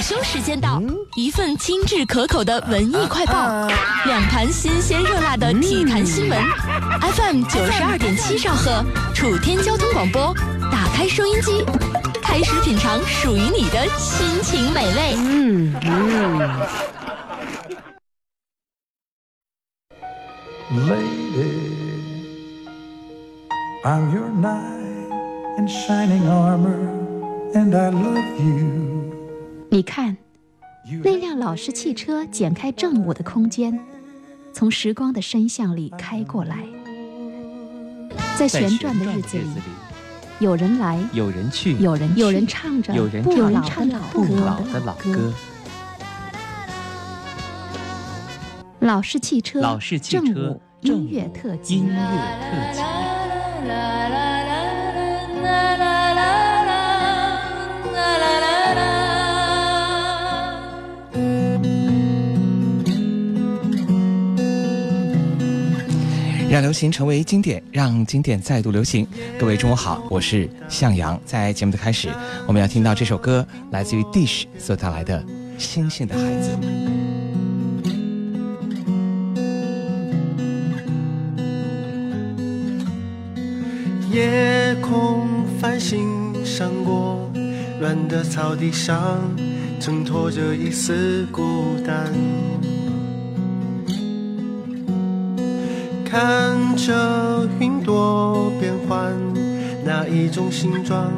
休时间到，一份精致可口的文艺快报，两盘新鲜热辣的体坛新闻。FM 九十二点七兆赫，楚天交通广播，打开收音机，开始品尝属于你的心情美味。嗯嗯。Lady, I'm your knight in shining armor, and I love you. 你看，那辆老式汽车剪开正午的空间，从时光的深巷里开过来。在旋转的日子里，有人来，有人去，有人有人唱着不老的老歌。老式汽车，老式汽车，音乐特辑，音乐特辑。让流行成为经典，让经典再度流行。各位中午好，我是向阳。在节目的开始，我们要听到这首歌，来自于 Dish 所带来的《星星的孩子》。夜空繁星闪过，乱的草地上，挣脱着一丝孤单。看着云朵变幻，哪一种形状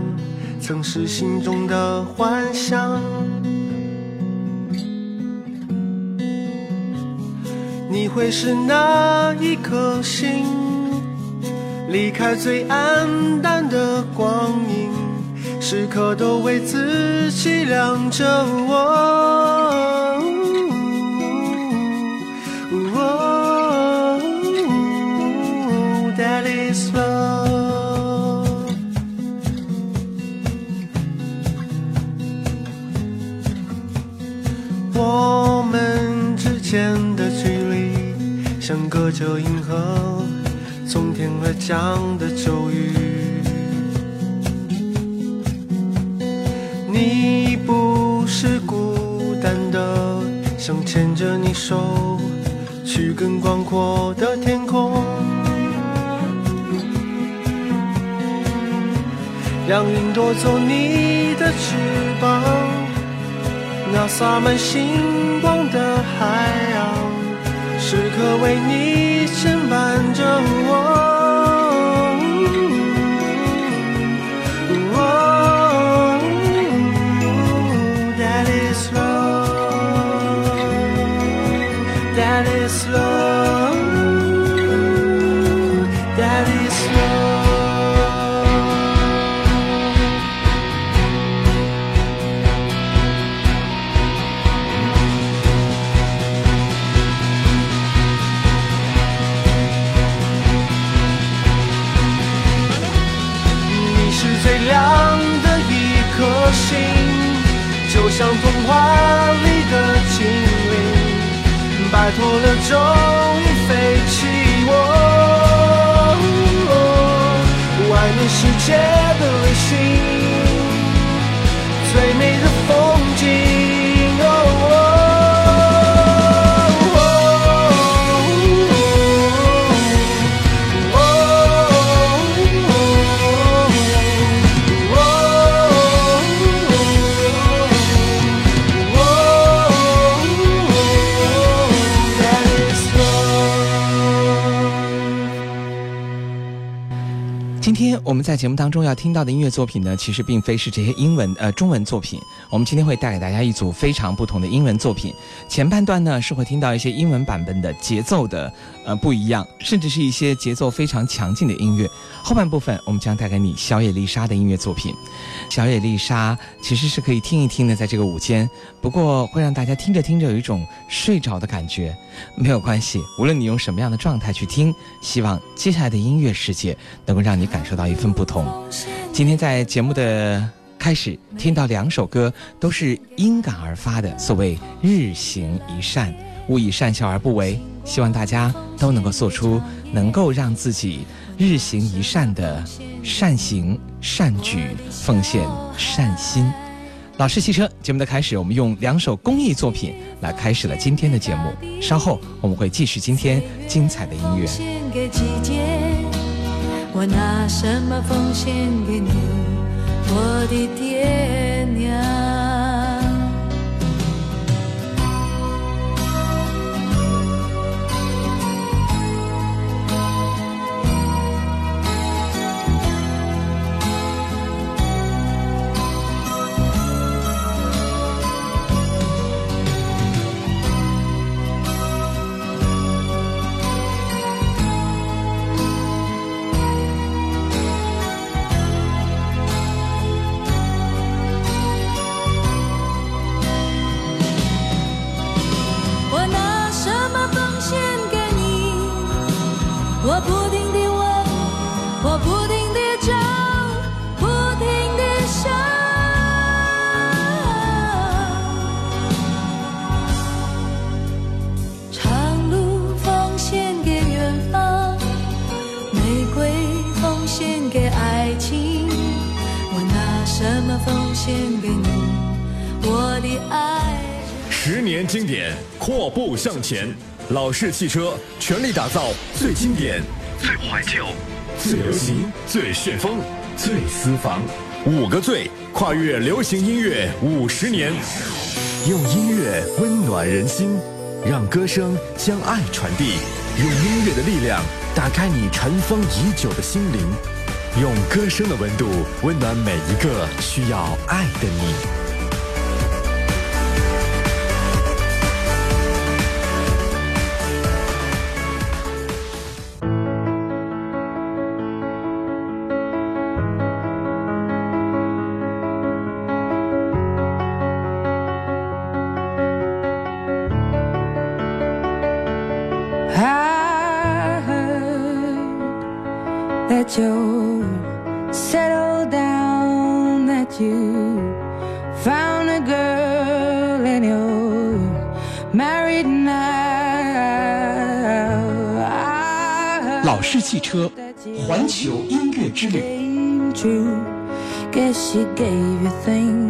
曾是心中的幻想？你会是哪一颗星？离开最暗淡的光影，时刻都为自己亮着我。着银河，从天而降的咒语。你不是孤单的，想牵着你手，去更广阔的天空。让云夺走你的翅膀，那洒满星光的海。时刻为你牵绊着我。像童话里的精灵，摆脱了终于飞起，我外面世界的旅行，最美的风景。我们在节目当中要听到的音乐作品呢，其实并非是这些英文呃中文作品。我们今天会带给大家一组非常不同的英文作品。前半段呢是会听到一些英文版本的节奏的呃不一样，甚至是一些节奏非常强劲的音乐。后半部分我们将带给你小野丽莎的音乐作品。小野丽莎其实是可以听一听的，在这个午间，不过会让大家听着听着有一种睡着的感觉。没有关系，无论你用什么样的状态去听，希望接下来的音乐世界能够让你感受到一。分不同。今天在节目的开始听到两首歌，都是因感而发的。所谓日行一善，勿以善小而不为。希望大家都能够做出能够让自己日行一善的善行善举，奉献善心。老式汽车节目的开始，我们用两首公益作品来开始了今天的节目。稍后我们会继续今天精彩的音乐。我拿什么奉献给你，我的爹娘？给你我的爱十年经典，阔步向前。老式汽车全力打造最经典、最怀旧、最流行、最旋风、最私房。五个最，跨越流行音乐五十年，用音乐温暖人心，让歌声将爱传递。用音乐的力量打开你尘封已久的心灵，用歌声的温度温暖每一个需要爱的你。音乐之旅。but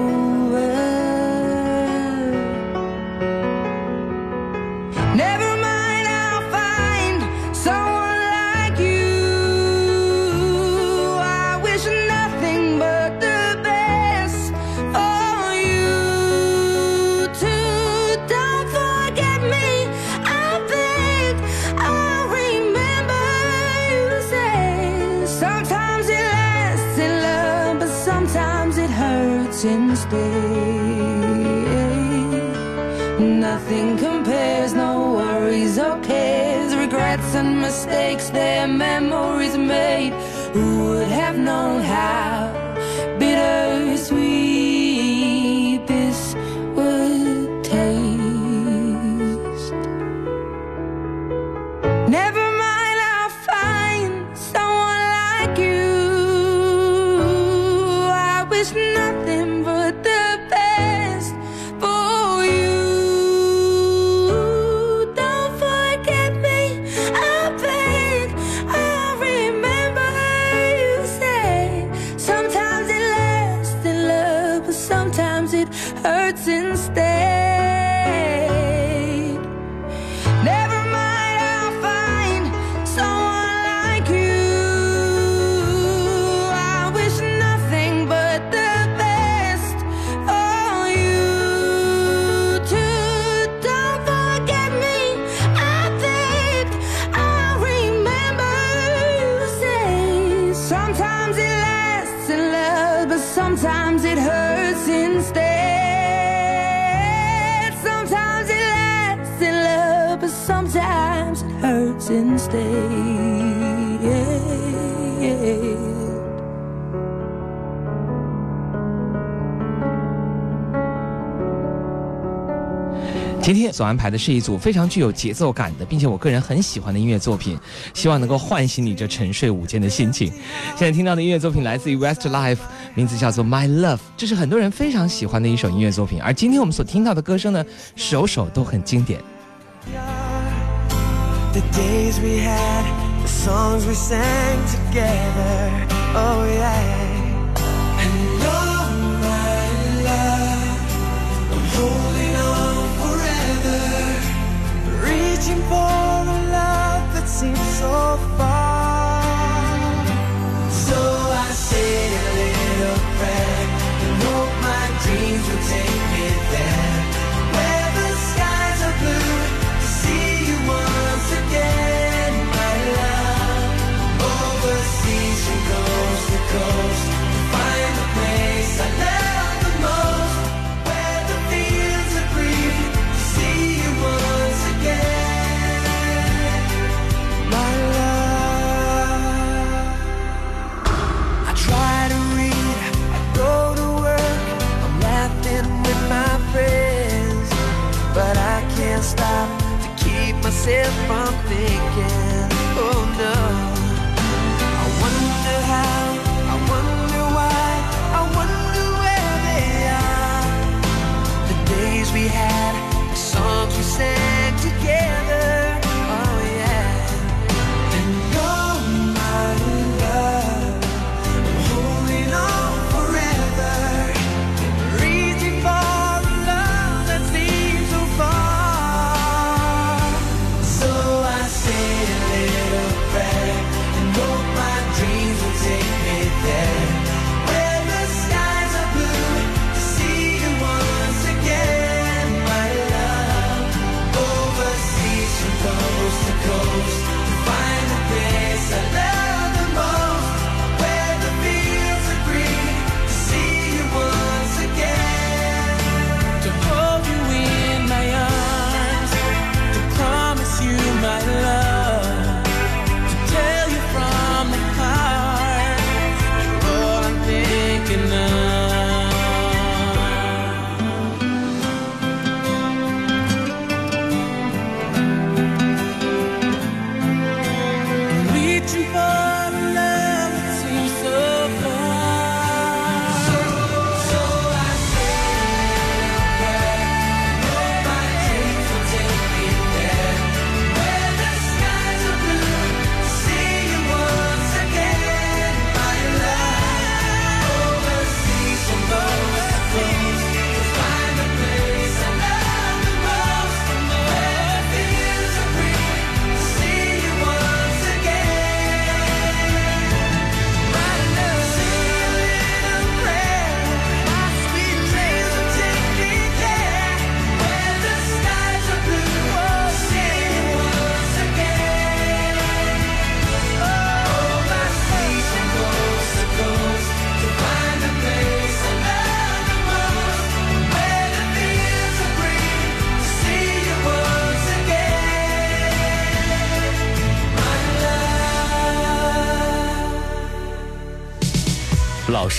今天所安排的是一组非常具有节奏感的，并且我个人很喜欢的音乐作品，希望能够唤醒你这沉睡午间的心情。现在听到的音乐作品来自于 Westlife，名字叫做《My Love》，这是很多人非常喜欢的一首音乐作品。而今天我们所听到的歌声呢，首首都很经典。Oh yeah. Seems so far. So I say a little prayer and hope my dreams will take me there,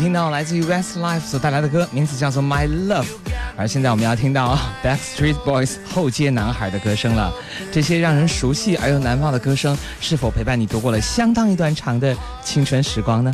听到来自于 Westlife 所带来的歌，名字叫做 My Love。而现在我们要听到 Backstreet Boys 后街男孩的歌声了。这些让人熟悉而又难忘的歌声，是否陪伴你度过了相当一段长的青春时光呢？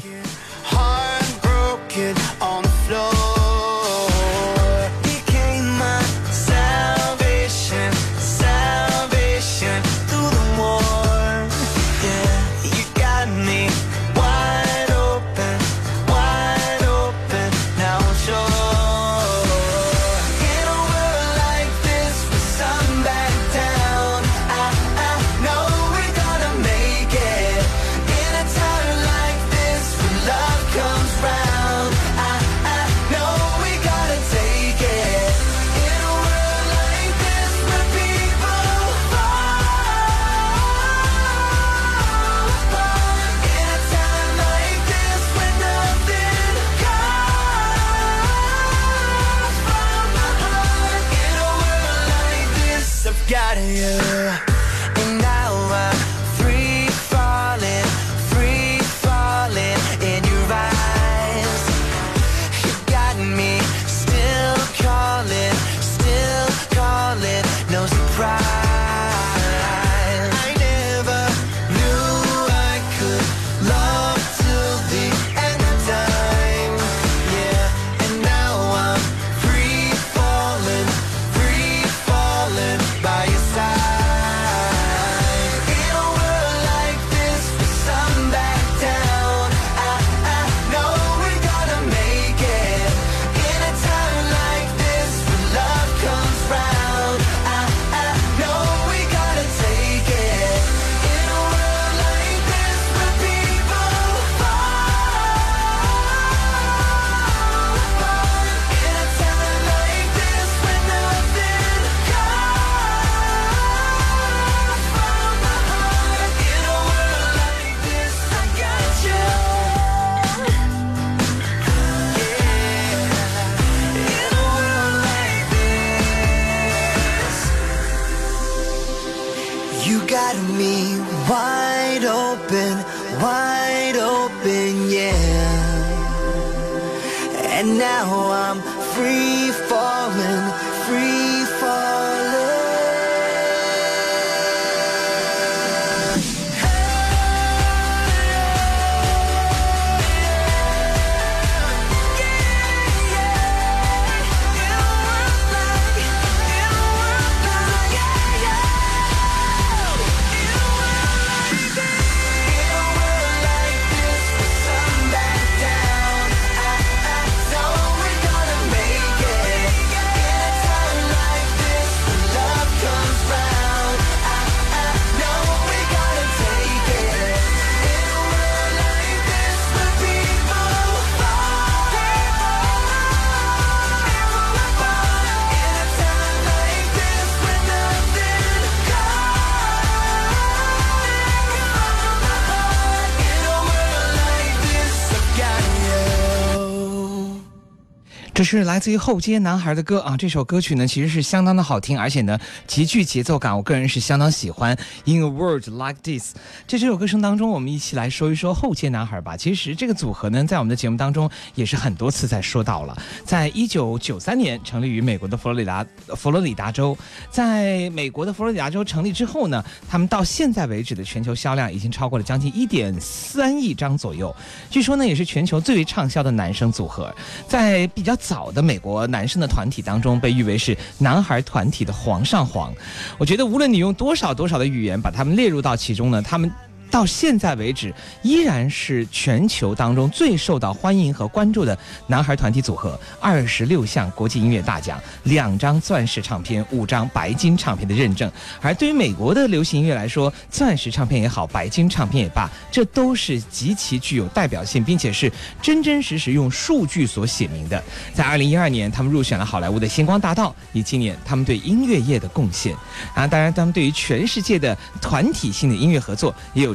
是来自于后街男孩的歌啊！这首歌曲呢，其实是相当的好听，而且呢，极具节奏感。我个人是相当喜欢。In a world like this，在这首歌声当中，我们一起来说一说后街男孩吧。其实这个组合呢，在我们的节目当中也是很多次在说到了。在一九九三年成立于美国的佛罗里达佛罗里达州，在美国的佛罗里达州成立之后呢，他们到现在为止的全球销量已经超过了将近一点三亿张左右。据说呢，也是全球最为畅销的男生组合，在比较。早好的美国男生的团体当中，被誉为是男孩团体的皇上皇。我觉得无论你用多少多少的语言把他们列入到其中呢，他们到现在为止，依然是全球当中最受到欢迎和关注的男孩团体组合。二十六项国际音乐大奖，两张钻石唱片，五张白金唱片的认证。而对于美国的流行音乐来说，钻石唱片也好，白金唱片也罢，这都是极其具有代表性，并且是真真实实用数据所写明的。在二零一二年，他们入选了好莱坞的星光大道。以纪念他们对音乐业的贡献啊，当然他们对于全世界的团体性的音乐合作也有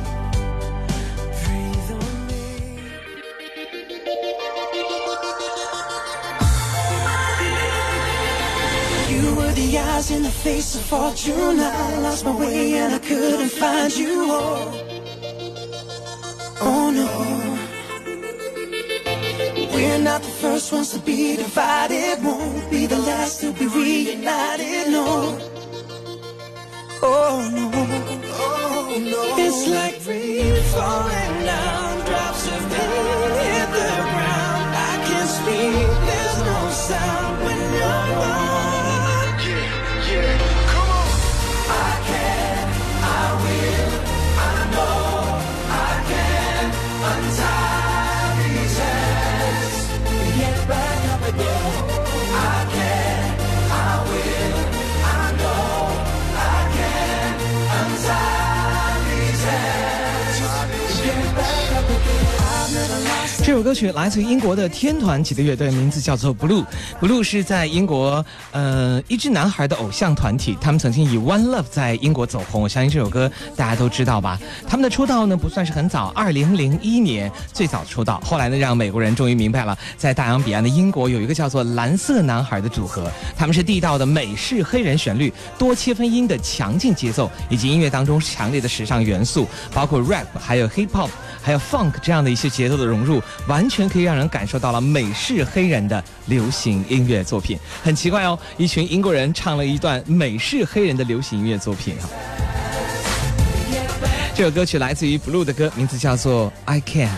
We're not the first ones to be divided, won't be the last to be reunited, no. Oh no, oh no. It's like rain falling down, drops of pain hit the ground. I can't speak, there's no sound 很惨。这首歌曲来自于英国的天团级的乐队，名字叫做 Blue。Blue 是在英国，呃，一支男孩的偶像团体。他们曾经以 One Love 在英国走红，我相信这首歌大家都知道吧？他们的出道呢不算是很早，二零零一年最早出道。后来呢，让美国人终于明白了，在大洋彼岸的英国有一个叫做蓝色男孩的组合。他们是地道的美式黑人旋律，多切分音的强劲节奏，以及音乐当中强烈的时尚元素，包括 Rap，还有 Hip Hop，还有 Funk 这样的一些节奏的融入。完全可以让人感受到了美式黑人的流行音乐作品，很奇怪哦，一群英国人唱了一段美式黑人的流行音乐作品啊。这首歌曲来自于 Blue 的歌，名字叫做《I Can》。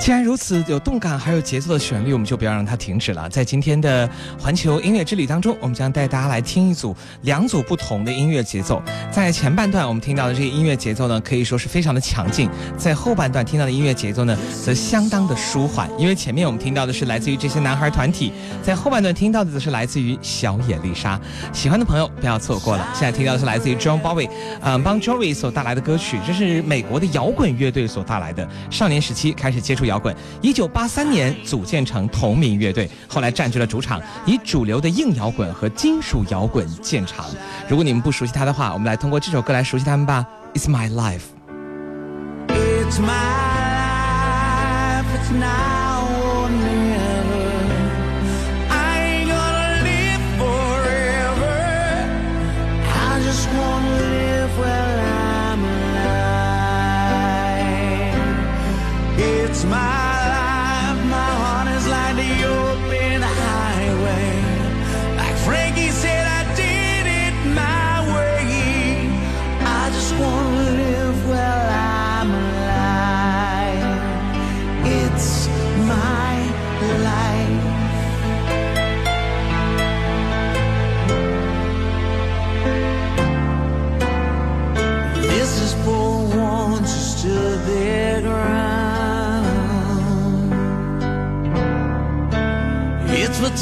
亲爱。如此有动感还有节奏的旋律，我们就不要让它停止了。在今天的环球音乐之旅当中，我们将带大家来听一组两组不同的音乐节奏。在前半段我们听到的这个音乐节奏呢，可以说是非常的强劲；在后半段听到的音乐节奏呢，则相当的舒缓。因为前面我们听到的是来自于这些男孩团体，在后半段听到的则是来自于小野丽莎。喜欢的朋友不要错过了。现在听到的是来自于 John Bowie，嗯，帮 Joey 所带来的歌曲，这是美国的摇滚乐队所带来的。少年时期开始接触摇滚。一九八三年组建成同名乐队，后来占据了主场，以主流的硬摇滚和金属摇滚见长。如果你们不熟悉他的话，我们来通过这首歌来熟悉他们吧。It's my life。It's my life. It's now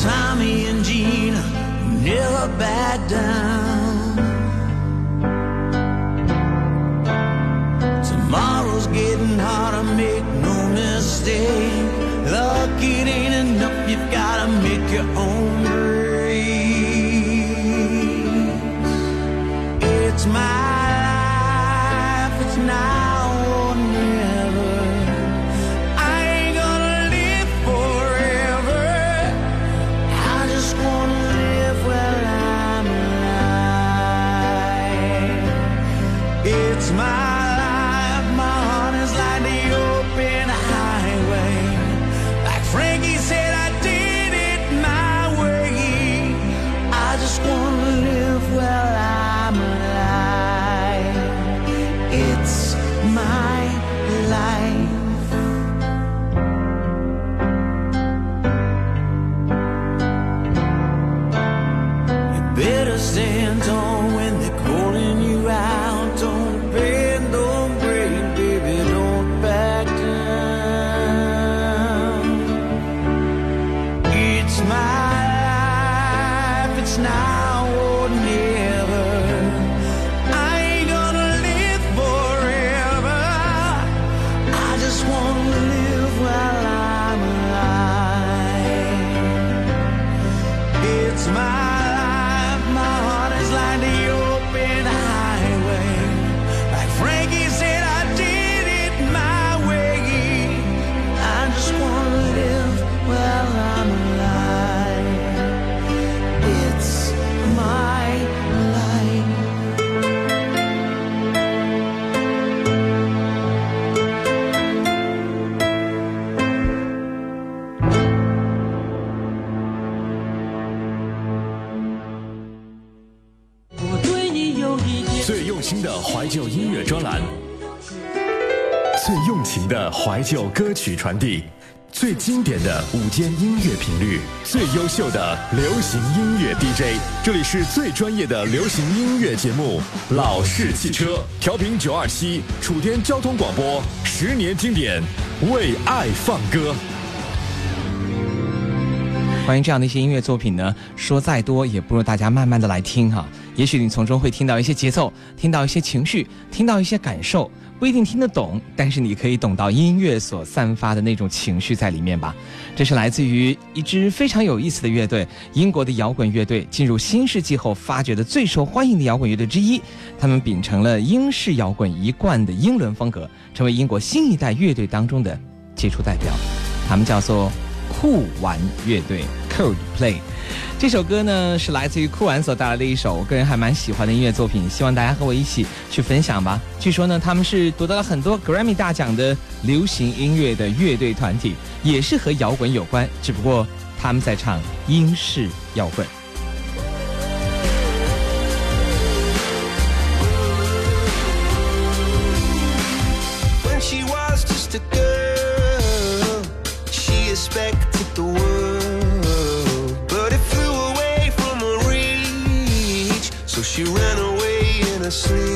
Tommy and Gina never back down. it's my. 旧音乐专栏，最用情的怀旧歌曲传递，最经典的午间音乐频率，最优秀的流行音乐 DJ，这里是最专业的流行音乐节目《老式汽车》，调频九二七，楚天交通广播，十年经典，为爱放歌。关于这样的一些音乐作品呢，说再多也不如大家慢慢的来听哈，也许你从中会听到一些节奏，听到一些情绪，听到一些感受。不一定听得懂，但是你可以懂到音乐所散发的那种情绪在里面吧。这是来自于一支非常有意思的乐队，英国的摇滚乐队，进入新世纪后发掘的最受欢迎的摇滚乐队之一。他们秉承了英式摇滚一贯的英伦风格，成为英国新一代乐队当中的杰出代表。他们叫做酷玩乐队 （Coldplay）。这首歌呢是来自于酷玩所带来的一首我个人还蛮喜欢的音乐作品，希望大家和我一起去分享吧。据说呢他们是夺得了很多 Grammy 大奖的流行音乐的乐队团体，也是和摇滚有关，只不过他们在唱英式摇滚。Sleep.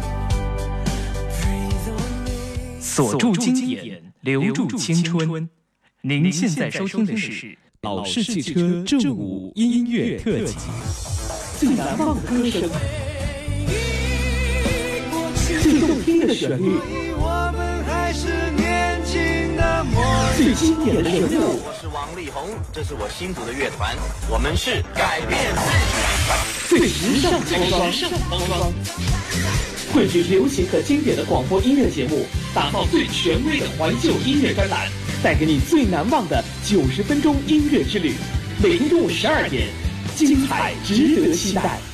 锁住经典，留住青春。您现在收听的是老式汽车正午音乐特辑，最难忘的歌声，最动听的旋律，最经典的人物。我是王力宏，这是我新组的乐团，我们是改变自己。最时尚包装，汇聚流行和经典的广播音乐节目。打造最权威的怀旧音乐专栏，带给你最难忘的九十分钟音乐之旅。每天中午十二点，精彩值得期待。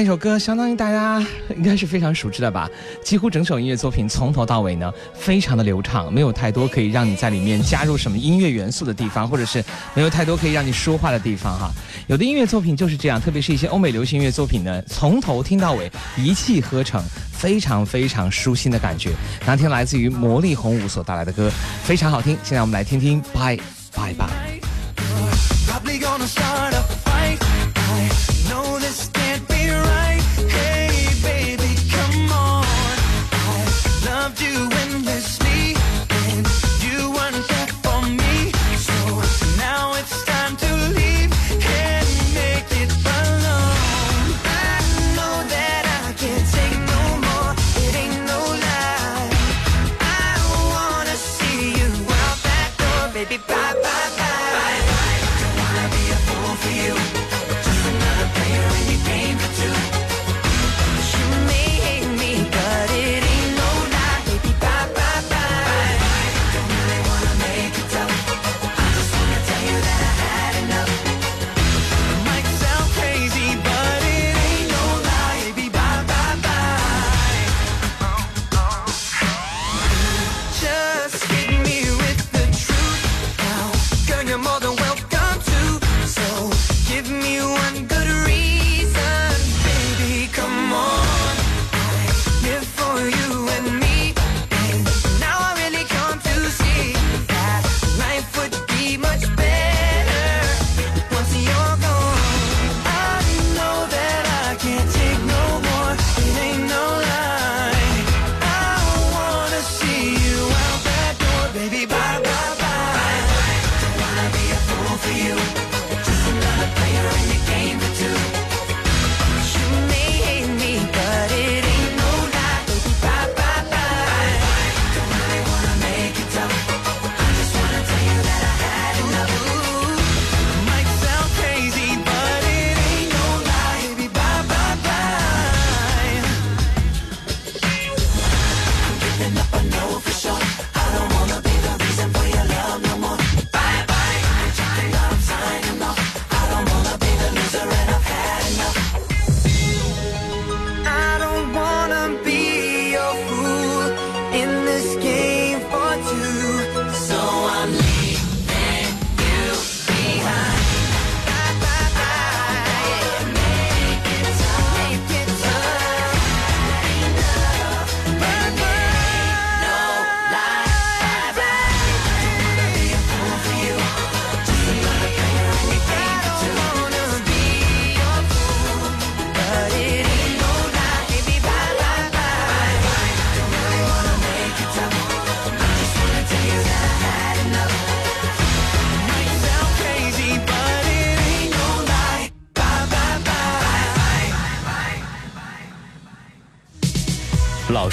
这首歌相当于大家应该是非常熟知的吧？几乎整首音乐作品从头到尾呢，非常的流畅，没有太多可以让你在里面加入什么音乐元素的地方，或者是没有太多可以让你说话的地方哈。有的音乐作品就是这样，特别是一些欧美流行音乐作品呢，从头听到尾一气呵成，非常非常舒心的感觉。当天来自于魔力红舞所带来的歌非常好听，现在我们来听听，Bye Bye Bye。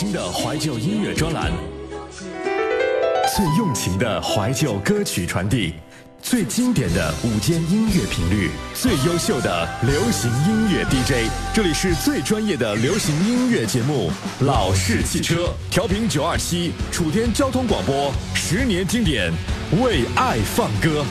最用心的怀旧音乐专栏，最用情的怀旧歌曲传递，最经典的午间音乐频率，最优秀的流行音乐 DJ。这里是最专业的流行音乐节目《老式汽车》，调频九二七，楚天交通广播，十年经典，为爱放歌。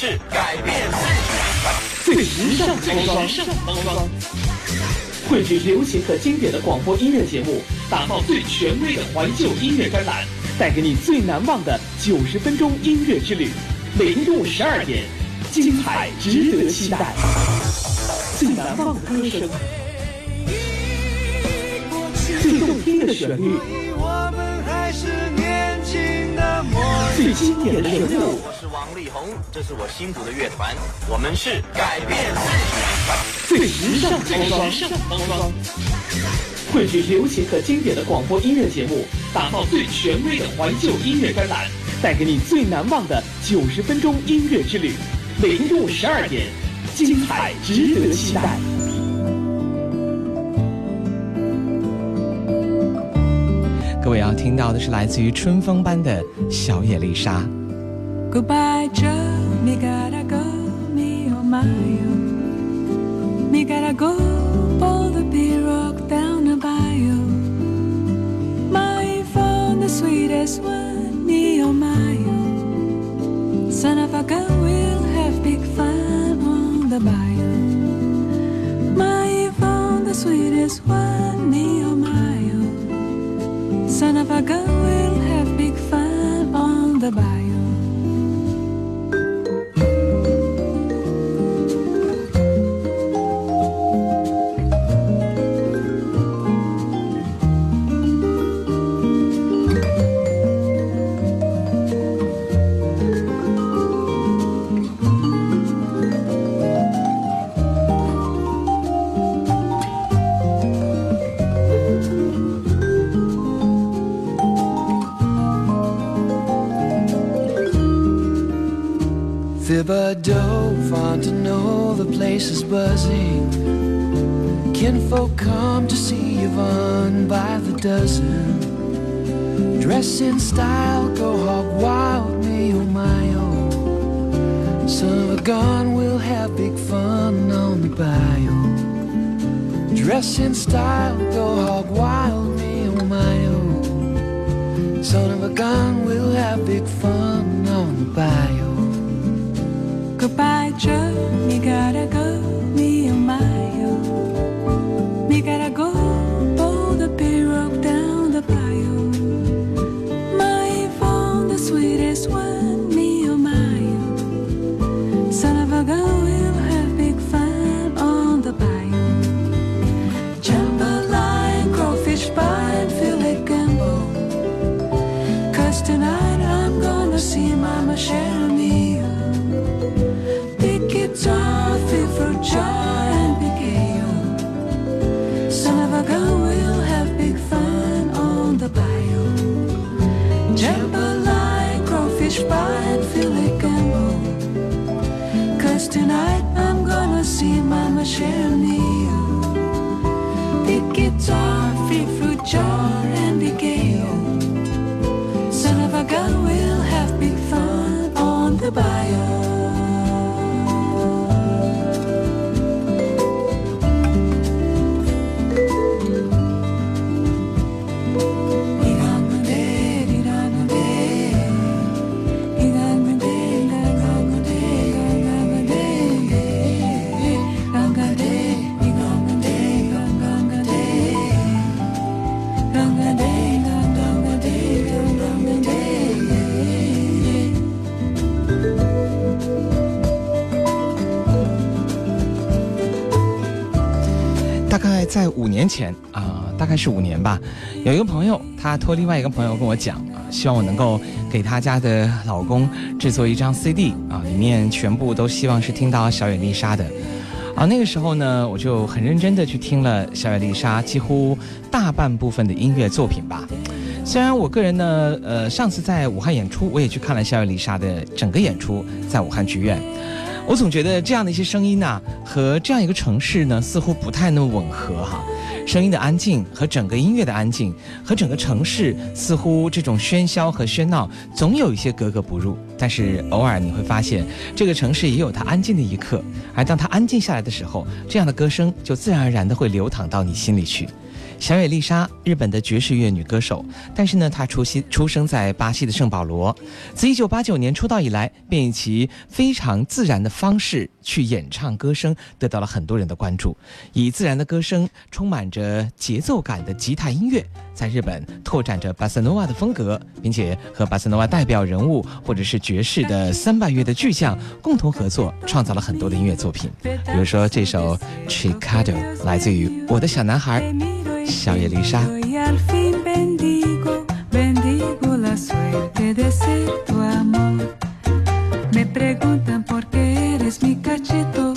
是改变世界。最时尚包装，汇聚流行和经典的广播音乐节目，打造最权威的怀旧音乐专栏，带给你最难忘的九十分钟音乐之旅。每天中午十二点，精彩值得期待。最难忘的歌声，最动听的旋律，我们还是年轻的模样。最经典的人物，力宏，这是我新组的乐团，我们是改变自己。最时尚包装，汇聚流行和经典的广播音乐节目，打造最权威的怀旧音乐专栏，带给你最难忘的九十分钟音乐之旅。每天中午十二点，精彩值得期待。各位要听到的是来自于春风般的小野丽莎。Goodbye, Joe. Me gotta go, me oh my oh. Me gotta go, pull the big rock down the bayou. My phone, the sweetest one, me oh my oh. Son of a gun, we'll have big fun on the bayou. My phone, the sweetest one, me oh my oh. Son of a gun, we'll have big fun on the bayou. To know the place is buzzing. Kinfolk come to see Yvonne by the dozen. Dress in style, go hog wild, me oh my oh. Son of a gun, we'll have big fun on the bayou. Dress in style, go hog wild, me oh my oh. Son of a gun, we'll have big fun on the bayou you gotta go. share. The guitar, free fruit jar, and the game. 在五年前啊、大概是五年吧，有一个朋友，他托另外一个朋友跟我讲啊、希望我能够给他家的老公制作一张 CD 啊、里面全部都希望是听到小野丽莎的。啊，那个时候呢，我就很认真的去听了小野丽莎几乎大半部分的音乐作品吧。虽然我个人呢，呃，上次在武汉演出，我也去看了小野丽莎的整个演出，在武汉剧院。我总觉得这样的一些声音呐、和这样一个城市呢，似乎不太那么吻合哈。声音的安静和整个音乐的安静，和整个城市似乎这种喧嚣和喧闹，总有一些格格不入。但是偶尔你会发现，这个城市也有它安静的一刻，而当它安静下来的时候，这样的歌声就自然而然的会流淌到你心里去。小野丽莎，日本的爵士乐女歌手，但是呢，她出西出生在巴西的圣保罗。自1989年出道以来，便以其非常自然的方式去演唱歌声，得到了很多人的关注。以自然的歌声，充满着节奏感的吉他音乐，在日本拓展着巴塞诺瓦的风格，并且和巴塞诺瓦代表人物或者是爵士的 三拜乐的巨匠共同合作，创造了很多的音乐作品。比如说这首《Chicago》，来自于我的小男孩。小野丽莎。Y al fin bendigo, bendigo la suerte de ser tu amor. Me preguntan por qué eres mi cachito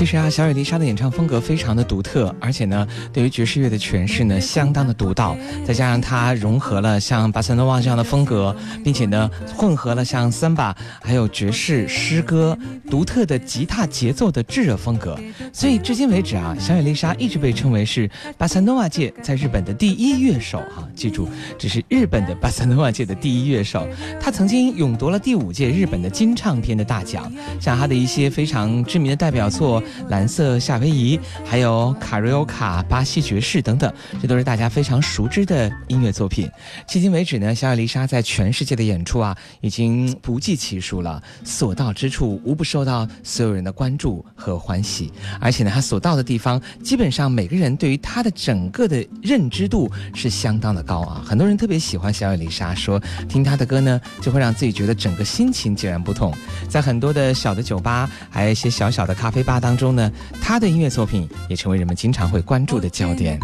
其实啊，小野丽莎的演唱风格非常的独特，而且呢，对于爵士乐的诠释呢，相当的独到。再加上她融合了像巴塞诺瓦这样的风格，并且呢，混合了像森巴还有爵士诗歌独特的吉他节奏的炙热风格，所以至今为止啊，小野丽莎一直被称为是巴塞诺瓦界在日本的第一乐手哈。记住，这是日本的巴塞诺瓦界的第一乐手。她曾经勇夺了第五届日本的金唱片的大奖，像她的一些非常知名的代表作。蓝色夏威夷，还有卡瑞欧卡、巴西爵士等等，这都是大家非常熟知的音乐作品。迄今为止呢，小野丽莎在全世界的演出啊，已经不计其数了，所到之处无不受到所有人的关注和欢喜。而且呢，她所到的地方，基本上每个人对于她的整个的认知度是相当的高啊。很多人特别喜欢小野丽莎，说听她的歌呢，就会让自己觉得整个心情截然不同。在很多的小的酒吧，还有一些小小的咖啡吧当中。中呢，他的音乐作品也成为人们经常会关注的焦点。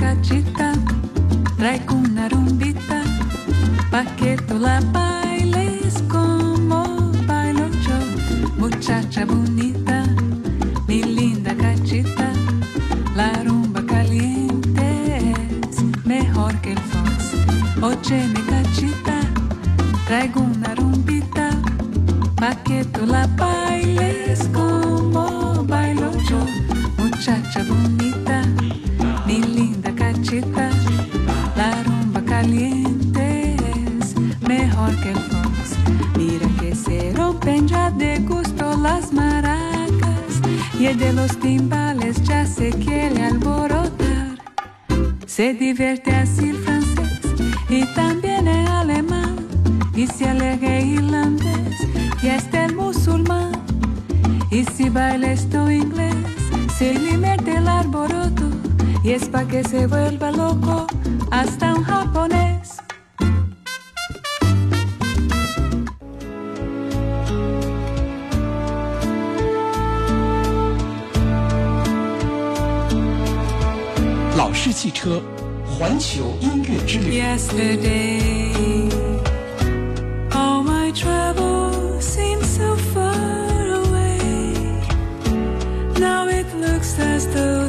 Muchacha bonita, mi linda cachita, la rumba caliente es mejor que el fox. Mira que se rompen ya de gusto las maracas y el de los timbales ya se quiere alborotar. Se divierte así el francés y también el alemán y se alegra irlandés y hasta el musulmán. Y si baila esto inglés, se le mete el alboroto y es pa' que se vuelva loco hasta un japonés. 老式汽车，环球音乐之旅。Yesterday, as the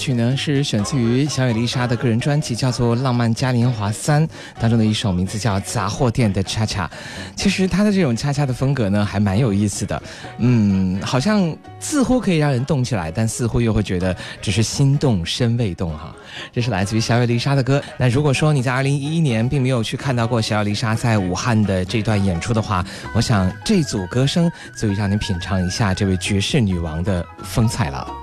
曲呢是选自于小野丽莎的个人专辑，叫做《浪漫嘉年华三》当中的一首名字叫《杂货店的恰恰》。其实她的这种恰恰的风格呢还蛮有意思的，嗯，好像似乎可以让人动起来，但似乎又会觉得只是心动身未动哈。这是来自于小野丽莎的歌。那如果说你在二零一一年并没有去看到过小野丽莎在武汉的这段演出的话，我想这组歌声足以让你品尝一下这位爵士女王的风采了。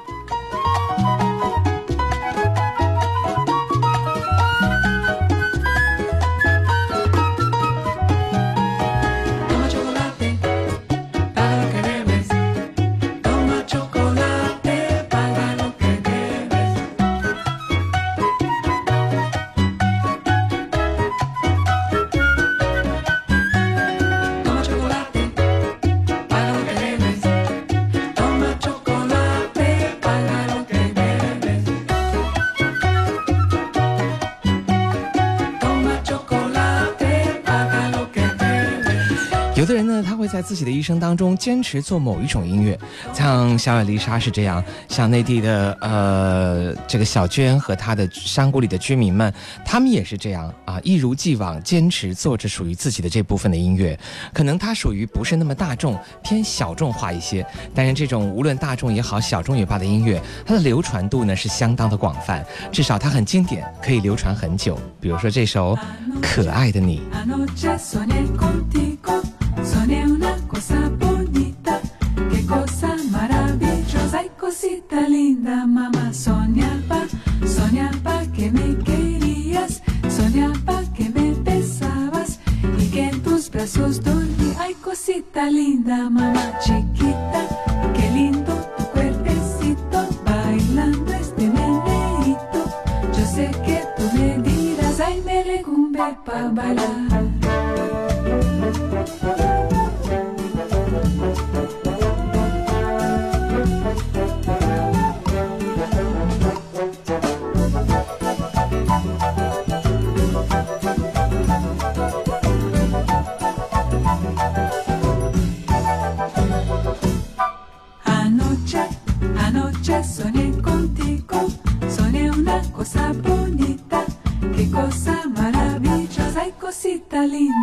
生当中坚持做某一种音乐，像小野丽莎是这样，像内地的呃这个小娟和她的山谷里的居民们，他们也是这样啊，一如既往坚持做着属于自己的这部分的音乐。可能它属于不是那么大众，偏小众化一些，但是这种无论大众也好，小众也罢的音乐，它的流传度呢是相当的广泛，至少它很经典，可以流传很久。比如说这首《可爱的你》。Cosa bonita, qué cosa maravillosa y cosita linda, mamá. Soñaba, soñaba que me querías, soñaba que me besabas y que en tus brazos dormí. Ay, cosita linda, mamá chiquita, qué lindo tu cuerpecito, bailando este meneíto. Yo sé que tú me dirás, ay, me legumbe pa' bailar.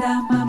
Dama.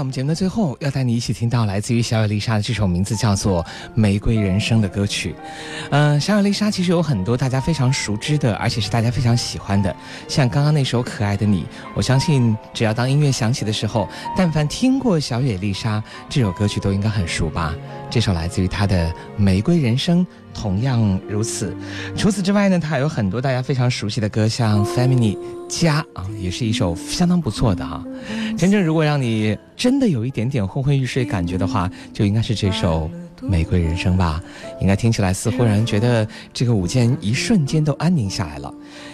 我们节目的最后，要带你一起听到来自于小野丽莎的这首名字叫做《玫瑰人生》的歌曲。嗯、小野丽莎其实有很多大家非常熟知的，而且是大家非常喜欢的，像刚刚那首《可爱的你》，我相信只要当音乐响起的时候，但凡听过小野丽莎这首歌曲，都应该很熟吧？这首来自于她的《玫瑰人生》。同样如此。除此之外呢，他还有很多大家非常熟悉的歌，像《Family 家》啊，也是一首相当不错的哈、真正如果让你真的有一点点昏昏欲睡感觉的话，就应该是这首《玫瑰人生》吧。应该听起来似乎让人觉得这个午间一瞬间都安宁下来了。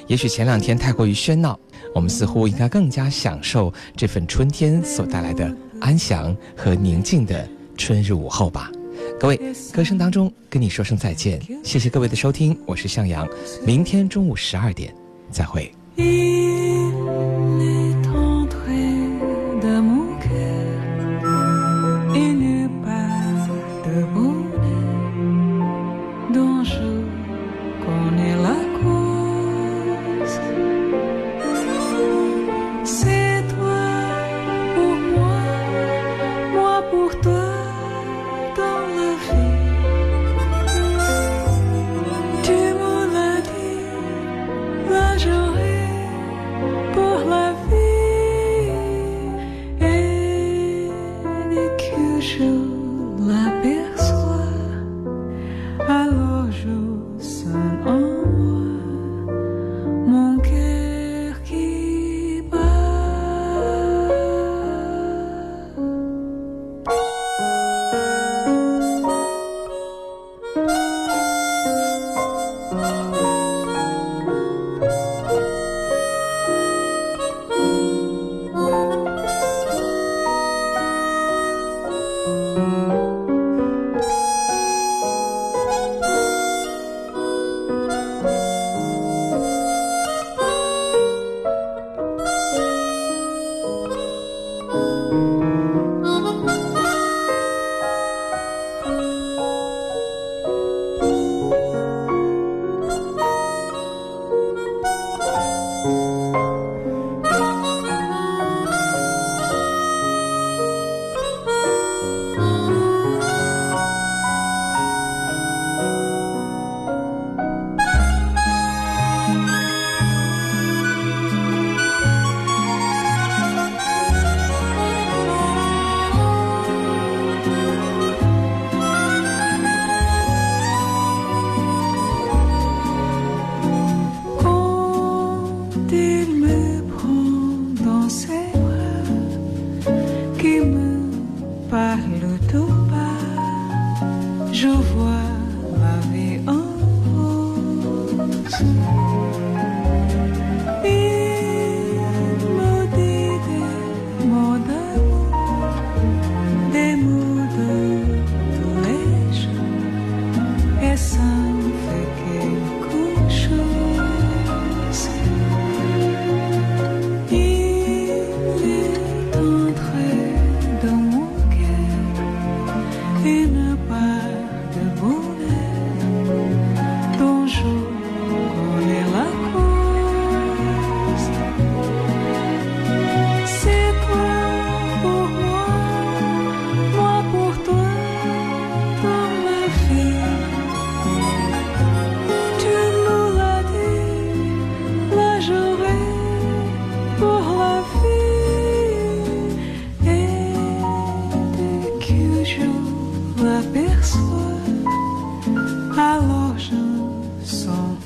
也许前两天太过于喧闹，我们似乎应该更加享受这份春天所带来的安详和宁静的春日午后吧。各位，歌声当中跟你说声再见，谢谢各位的收听，我是向阳，明天中午十二点再会。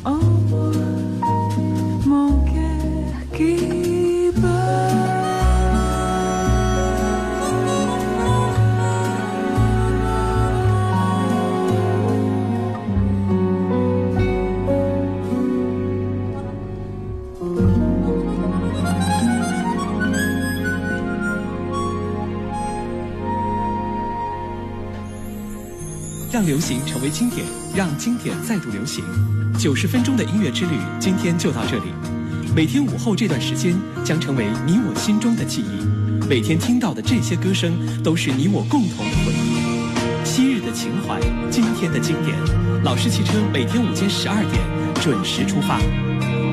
Oh. 流行成为经典，让经典再度流行。九十分钟的音乐之旅，今天就到这里。每天午后这段时间将成为你我心中的记忆。每天听到的这些歌声，都是你我共同的回忆。昔日的情怀，今天的经典。老式汽车每天午间十二点准时出发。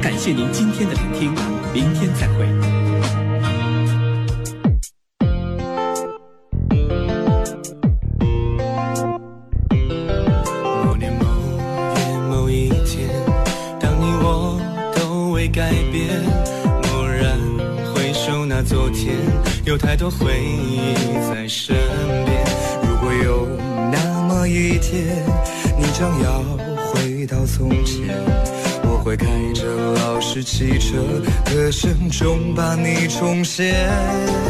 感谢您今天的聆听，明天再会。重现。